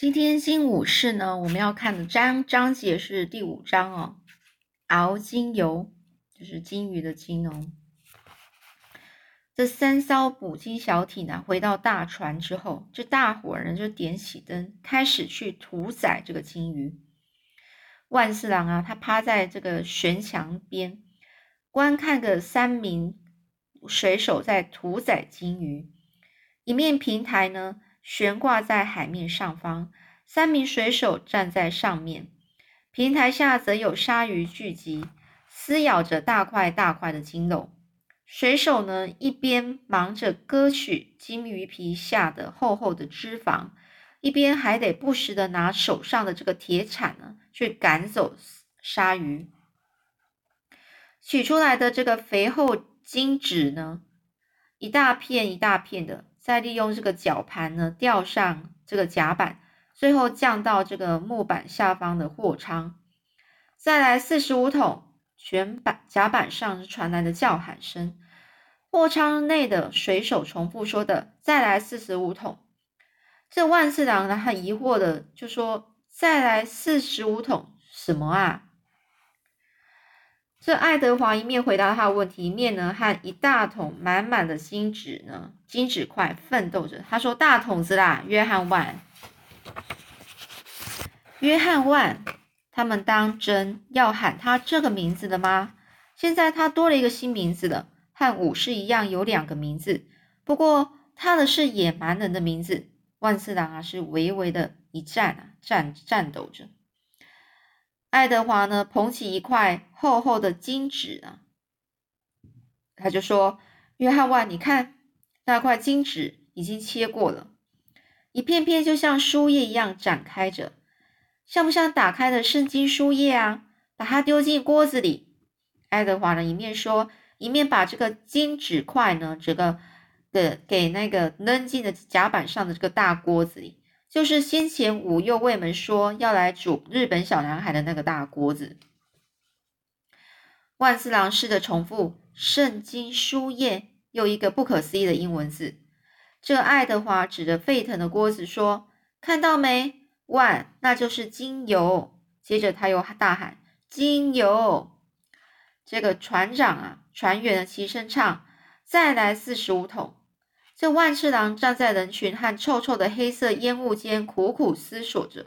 今天金武士呢，我们要看的章章节是第五章哦。熬金油就是金鱼的金哦。这三艘捕鲸小艇呢，回到大船之后，这大伙人就点起灯，开始去屠宰这个金鱼。万四郎啊，他趴在这个悬墙边，观看个三名水手在屠宰金鱼。一面平台呢。悬挂在海面上方，三名水手站在上面。平台下则有鲨鱼聚集，撕咬着大块大块的金肉。水手呢，一边忙着割取金鱼皮下的厚厚的脂肪，一边还得不时的拿手上的这个铁铲呢，去赶走鲨鱼。取出来的这个肥厚金纸呢，一大片一大片的。再利用这个绞盘呢，吊上这个甲板，最后降到这个木板下方的货舱。再来四十五桶，全板甲板上传来的叫喊声。货舱内的水手重复说的：“再来四十五桶。”这万次郎呢，很疑惑的就说：“再来四十五桶什么啊？”这爱德华一面回答他的问题，一面呢和一大桶满满的金纸呢金纸块奋斗着。他说：“大桶子啦，约翰万，约翰万，他们当真要喊他这个名字的吗？现在他多了一个新名字了，和武士一样有两个名字，不过他的是野蛮人的名字。万次郎啊，是微微的一颤啊，颤颤抖着。”爱德华呢，捧起一块厚厚的金纸啊，他就说：“约翰万，你看那块金纸已经切过了，一片片就像书页一样展开着，像不像打开的圣经书页啊？把它丢进锅子里。”爱德华呢，一面说，一面把这个金纸块呢，这个的给那个扔进了甲板上的这个大锅子里。就是先前五右卫门说要来煮日本小男孩的那个大锅子。万次郎试着重复圣经书页，又一个不可思议的英文字。这爱德华指着沸腾的锅子说：“看到没？万，那就是精油。”接着他又大喊：“精油！”这个船长啊，船员齐声唱：“再来四十五桶。”这万次郎站在人群和臭臭的黑色烟雾间，苦苦思索着。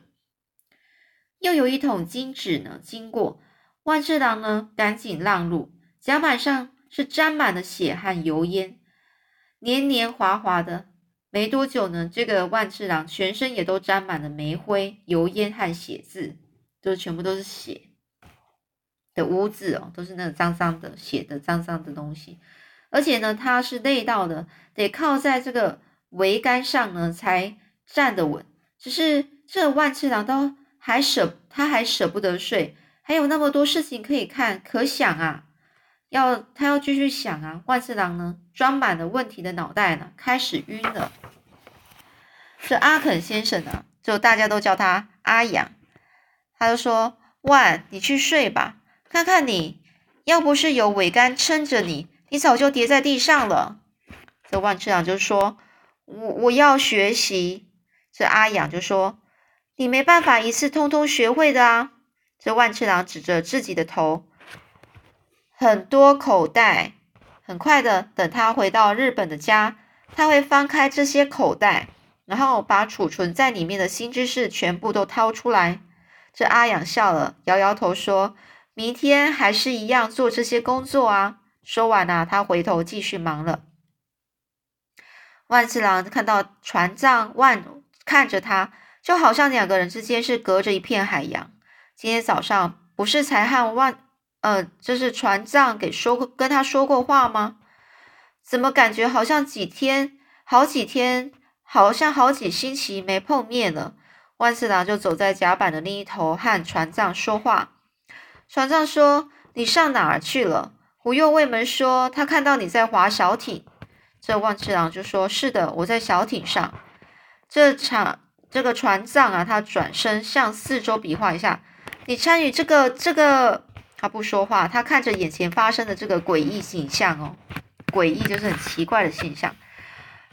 又有一桶金纸呢，经过万次郎呢，赶紧让路。甲板上是沾满了血和油烟，黏黏滑滑的。没多久呢，这个万次郎全身也都沾满了煤灰、油烟和血渍，就是全部都是血的污渍哦，都是那个脏脏的血的脏脏的东西。而且呢，他是累到的，得靠在这个桅杆上呢才站得稳。只是这万次郎都还舍，他还舍不得睡，还有那么多事情可以看，可想啊，要他要继续想啊。万次郎呢，装满了问题的脑袋呢，开始晕了。这阿肯先生呢，就大家都叫他阿阳，他就说：“万，你去睡吧，看看你，要不是有桅杆撑着你。”你早就跌在地上了。这万次郎就说：“我我要学习。”这阿养就说：“你没办法一次通通学会的啊。”这万次郎指着自己的头，很多口袋。很快的，等他回到日本的家，他会翻开这些口袋，然后把储存在里面的新知识全部都掏出来。这阿养笑了，摇摇头说：“明天还是一样做这些工作啊。”说完了，他回头继续忙了。万次郎看到船长万看着他，就好像两个人之间是隔着一片海洋。今天早上不是才和万，呃，这是船长给说过跟他说过话吗？怎么感觉好像几天、好几天，好像好几星期没碰面了？万次郎就走在甲板的另一头和船长说话。船长说：“你上哪儿去了？”胡右卫门说：“他看到你在划小艇。”这万次郎就说：“是的，我在小艇上。”这场这个船长啊，他转身向四周比划一下：“你参与这个这个。”他不说话，他看着眼前发生的这个诡异景象哦，诡异就是很奇怪的现象。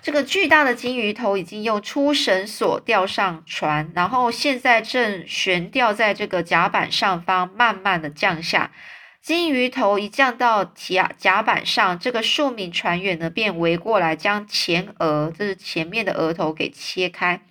这个巨大的金鱼头已经用粗绳索吊上船，然后现在正悬吊在这个甲板上方，慢慢的降下。金鱼头一降到甲甲板上，这个数名船员呢便围过来，将前额，这是前面的额头给切开。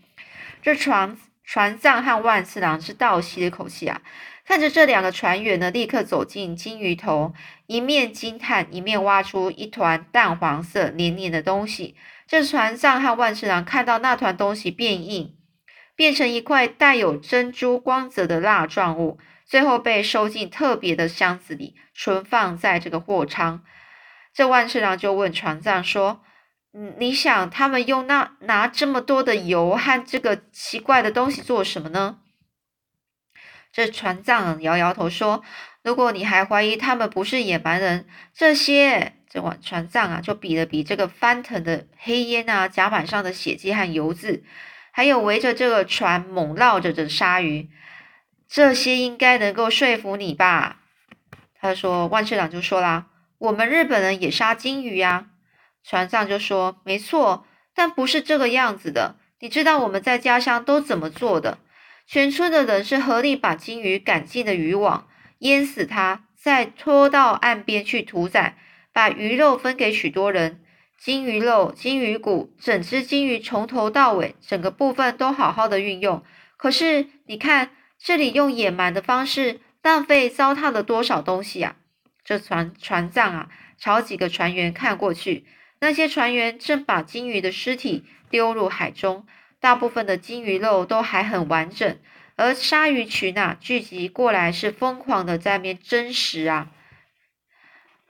这船船长和万次郎是倒吸了一口气啊，看着这两个船员呢，立刻走进金鱼头，一面惊叹，一面挖出一团淡黄色黏黏的东西。这船长和万次郎看到那团东西变硬，变成一块带有珍珠光泽的蜡状物。最后被收进特别的箱子里，存放在这个货舱。这万次郎就问船长说：“嗯，你想他们用那拿这么多的油和这个奇怪的东西做什么呢？”这船长摇摇头说：“如果你还怀疑他们不是野蛮人，这些这船船长啊，就比了比这个翻腾的黑烟啊，甲板上的血迹和油渍，还有围着这个船猛绕着的鲨鱼。”这些应该能够说服你吧？他说，万次长就说啦：“我们日本人也杀金鱼呀。”船长就说：“没错，但不是这个样子的。你知道我们在家乡都怎么做的？全村的人是合力把金鱼赶进了渔网，淹死它，再拖到岸边去屠宰，把鱼肉分给许多人。金鱼肉、金鱼骨，整只金鱼从头到尾，整个部分都好好的运用。可是你看。”这里用野蛮的方式浪费糟蹋了多少东西啊！这船船长啊，朝几个船员看过去，那些船员正把金鱼的尸体丢入海中，大部分的金鱼肉都还很完整，而鲨鱼群啊聚集过来是疯狂的在面争食啊，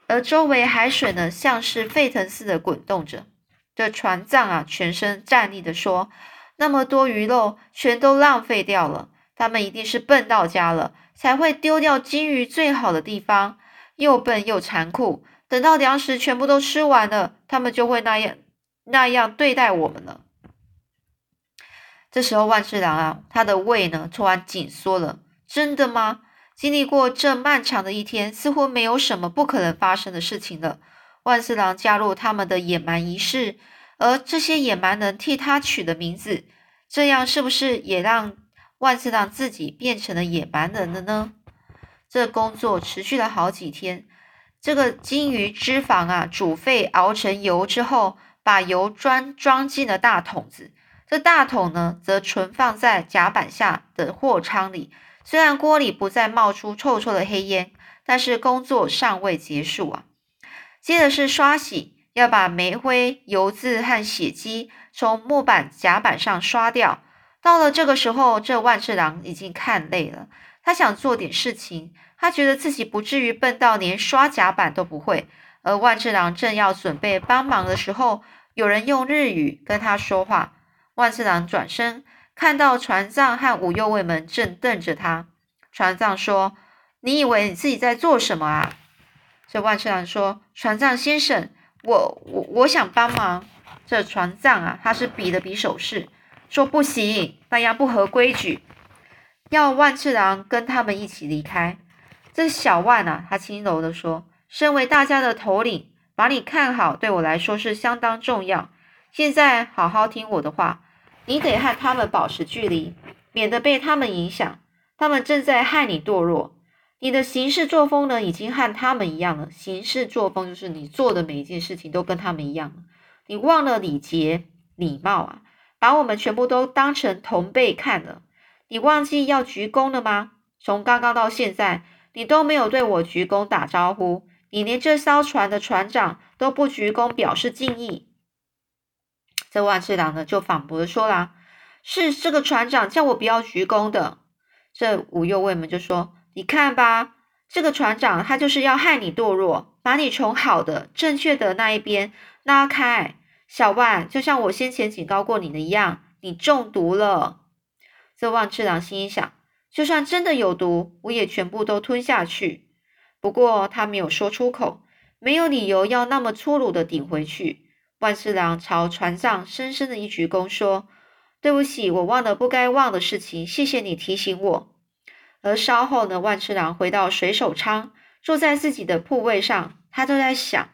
而周围海水呢像是沸腾似的滚动着。这船长啊全身站立的说：“那么多鱼肉全都浪费掉了。”他们一定是笨到家了，才会丢掉金鱼最好的地方，又笨又残酷。等到粮食全部都吃完了，他们就会那样那样对待我们了。这时候，万次郎啊，他的胃呢突然紧缩了。真的吗？经历过这漫长的一天，似乎没有什么不可能发生的事情了。万次郎加入他们的野蛮仪式，而这些野蛮人替他取的名字，这样是不是也让？万次郎自己变成了野蛮人了呢？这工作持续了好几天。这个金鱼脂肪啊，煮沸熬成油之后，把油装装进了大桶子。这大桶呢，则存放在甲板下的货舱里。虽然锅里不再冒出臭臭的黑烟，但是工作尚未结束啊。接着是刷洗，要把煤灰、油渍和血迹从木板甲板上刷掉。到了这个时候，这万次郎已经看累了，他想做点事情。他觉得自己不至于笨到连刷甲板都不会。而万次郎正要准备帮忙的时候，有人用日语跟他说话。万次郎转身，看到船长和五右卫门正瞪着他。船长说：“你以为你自己在做什么啊？”这万次郎说：“船长先生，我我我想帮忙。”这船长啊，他是比了比手势。说不行，那样不合规矩。要万次郎跟他们一起离开。这小万啊，他轻柔的说：“身为大家的头领，把你看好，对我来说是相当重要。现在好好听我的话，你得和他们保持距离，免得被他们影响。他们正在害你堕落。你的行事作风呢，已经和他们一样了。行事作风就是你做的每一件事情都跟他们一样。你忘了礼节、礼貌啊。”把我们全部都当成同辈看了，你忘记要鞠躬了吗？从刚刚到现在，你都没有对我鞠躬打招呼，你连这艘船的船长都不鞠躬表示敬意。这万次郎呢就反驳说啦：“是这个船长叫我不要鞠躬的。”这五右卫门就说：“你看吧，这个船长他就是要害你堕落，把你从好的、正确的那一边拉开。”小万，就像我先前警告过你的一样，你中毒了。这万次郎心想，就算真的有毒，我也全部都吞下去。不过他没有说出口，没有理由要那么粗鲁的顶回去。万次郎朝船上深深的一鞠躬，说：“对不起，我忘了不该忘的事情，谢谢你提醒我。”而稍后呢，万次郎回到水手舱，坐在自己的铺位上，他都在想：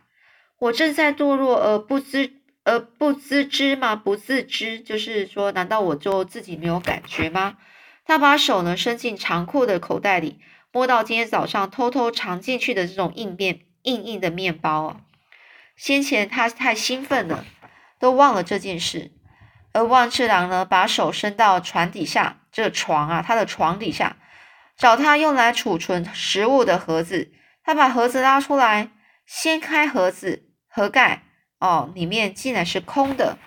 我正在堕落而不知。而不自知吗？不自知，就是说，难道我就自己没有感觉吗？他把手呢伸进长裤的口袋里，摸到今天早上偷偷藏进去的这种硬面硬硬的面包啊。先前他太兴奋了，都忘了这件事。而万次郎呢，把手伸到船底下，这床啊，他的床底下，找他用来储存食物的盒子。他把盒子拉出来，掀开盒子盒盖，哦，里面竟然是空的。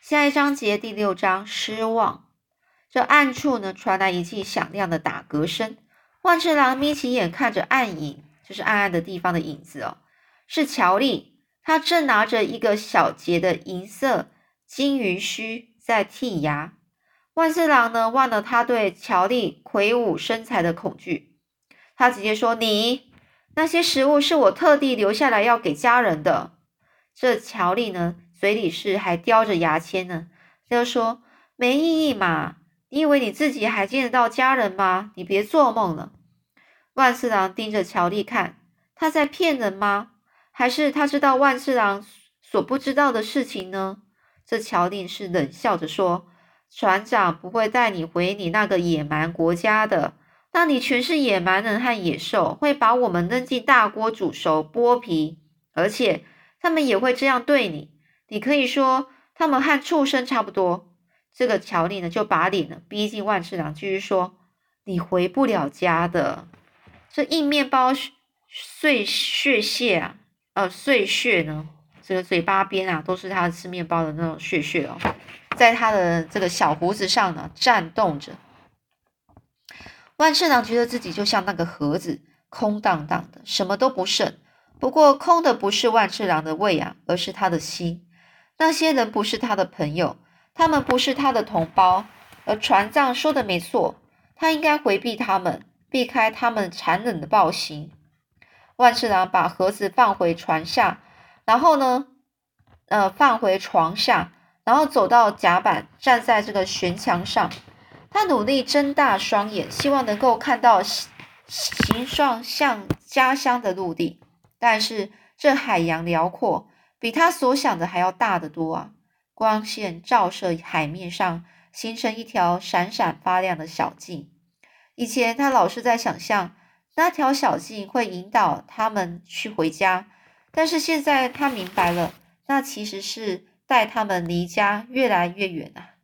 下一章节第六章失望。这暗处呢，传来一记响亮的打嗝声。万次郎眯起眼，看着暗影，就是暗暗的地方的影子哦，是乔丽。他正拿着一个小节的银色金鱼须在剔牙。万次郎呢，忘了他对乔丽魁梧身材的恐惧，他直接说：“你那些食物是我特地留下来要给家人的。”这乔丽呢，嘴里是还叼着牙签呢，就说：“没意义嘛，你以为你自己还见得到家人吗？你别做梦了。”万次郎盯着乔丽看，他在骗人吗？还是他知道万次郎所不知道的事情呢？这乔令是冷笑着说：“船长不会带你回你那个野蛮国家的，那里全是野蛮人和野兽，会把我们扔进大锅煮熟剥皮，而且他们也会这样对你。你可以说他们和畜生差不多。”这个乔令呢，就把脸呢逼近万次郎，继续说：“你回不了家的。这硬面包碎屑屑啊！”呃，碎屑呢？这个嘴巴边啊，都是他吃面包的那种屑屑哦，在他的这个小胡子上呢颤动着。万次郎觉得自己就像那个盒子，空荡荡的，什么都不剩。不过，空的不是万次郎的胃啊，而是他的心。那些人不是他的朋友，他们不是他的同胞。而船长说的没错，他应该回避他们，避开他们残忍的暴行。万次郎把盒子放回船下，然后呢，呃，放回床下，然后走到甲板，站在这个悬墙上。他努力睁大双眼，希望能够看到形状像家乡的陆地。但是这海洋辽阔，比他所想的还要大得多啊！光线照射海面上，形成一条闪闪发亮的小径。以前他老是在想象。那条小径会引导他们去回家，但是现在他明白了，那其实是带他们离家越来越远啊！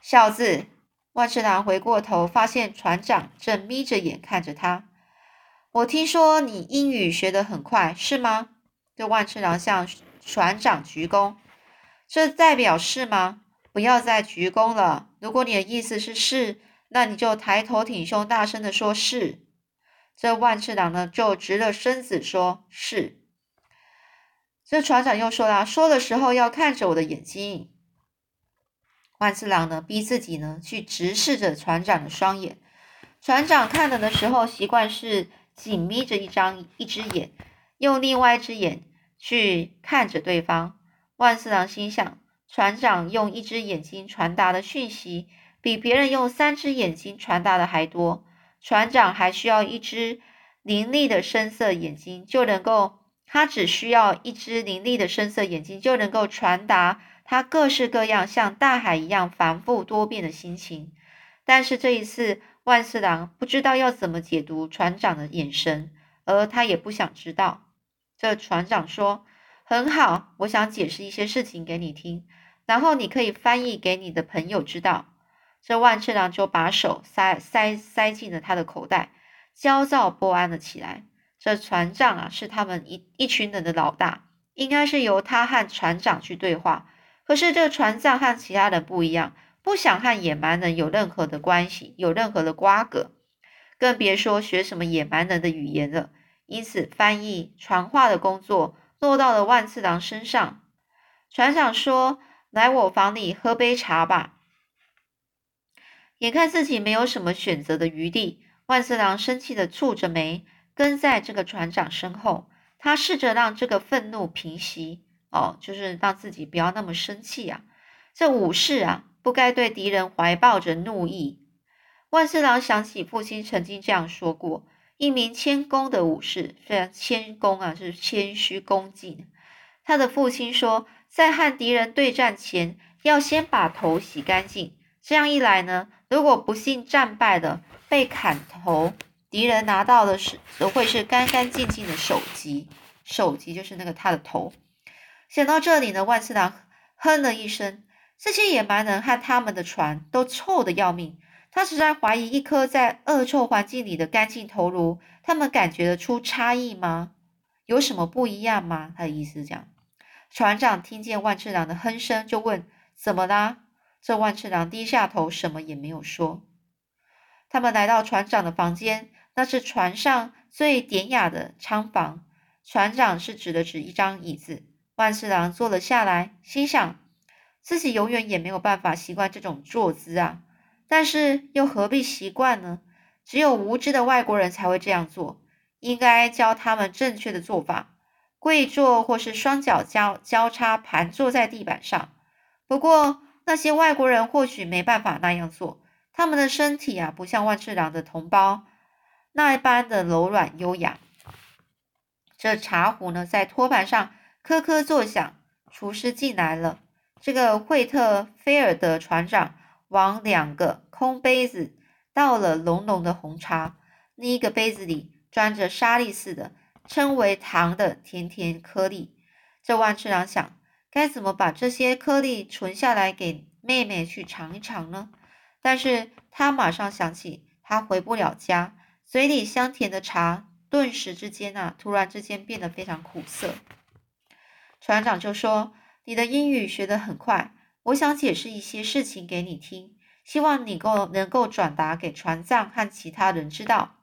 小子，万次郎回过头，发现船长正眯着眼看着他。我听说你英语学得很快，是吗？对万次郎向船长鞠躬。这代表是吗？不要再鞠躬了。如果你的意思是是，那你就抬头挺胸，大声的说是。这万次郎呢，就直了身子说：“是。”这船长又说了：“说的时候要看着我的眼睛。”万次郎呢，逼自己呢去直视着船长的双眼。船长看人的时候，习惯是紧眯着一张一只眼，用另外一只眼去看着对方。万次郎心想：船长用一只眼睛传达的讯息，比别人用三只眼睛传达的还多。船长还需要一只凌厉的深色眼睛，就能够，他只需要一只凌厉的深色眼睛，就能够传达他各式各样像大海一样繁复多变的心情。但是这一次，万次郎不知道要怎么解读船长的眼神，而他也不想知道。这船长说：“很好，我想解释一些事情给你听，然后你可以翻译给你的朋友知道。”这万次郎就把手塞塞塞进了他的口袋，焦躁不安了起来。这船长啊，是他们一一群人的老大，应该是由他和船长去对话。可是这船长和其他人不一样，不想和野蛮人有任何的关系，有任何的瓜葛，更别说学什么野蛮人的语言了。因此，翻译传话的工作落到了万次郎身上。船长说：“来我房里喝杯茶吧。”眼看自己没有什么选择的余地，万次郎生气的蹙着眉，跟在这个船长身后。他试着让这个愤怒平息，哦，就是让自己不要那么生气啊。这武士啊，不该对敌人怀抱着怒意。万次郎想起父亲曾经这样说过：一名谦恭的武士，虽然谦恭啊是谦虚恭敬，他的父亲说，在和敌人对战前，要先把头洗干净。这样一来呢，如果不幸战败的被砍头，敌人拿到的是都会是干干净净的首级，首级就是那个他的头。想到这里呢，万次郎哼了一声。这些野蛮人和他们的船都臭得要命。他实在怀疑，一颗在恶臭环境里的干净头颅，他们感觉得出差异吗？有什么不一样吗？他的意思是这样。船长听见万次郎的哼声，就问：“怎么啦？”这万次郎低下头，什么也没有说。他们来到船长的房间，那是船上最典雅的舱房。船长是指了指一张椅子，万次郎坐了下来，心想。自己永远也没有办法习惯这种坐姿啊，但是又何必习惯呢？只有无知的外国人才会这样做，应该教他们正确的做法，跪坐或是双脚交交叉盘坐在地板上。不过那些外国人或许没办法那样做，他们的身体啊，不像万次郎的同胞那般的柔软优雅。这茶壶呢，在托盘上咯咯作响，厨师进来了。这个惠特菲尔德船长往两个空杯子倒了浓浓的红茶，另一个杯子里装着沙粒似的称为糖的甜甜颗粒。这万次郎想，该怎么把这些颗粒存下来给妹妹去尝一尝呢？但是他马上想起，他回不了家，嘴里香甜的茶顿时之间啊，突然之间变得非常苦涩。船长就说。你的英语学得很快，我想解释一些事情给你听，希望你够能够转达给船长和其他人知道。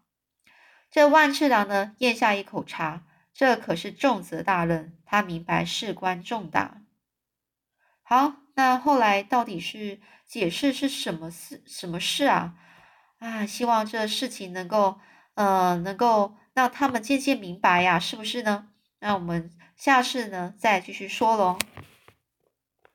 这万次郎呢，咽下一口茶，这可是重责大任，他明白事关重大。好，那后来到底是解释是什么事？什么事啊？啊，希望这事情能够，呃，能够让他们渐渐明白呀，是不是呢？那我们下次呢，再继续说喽。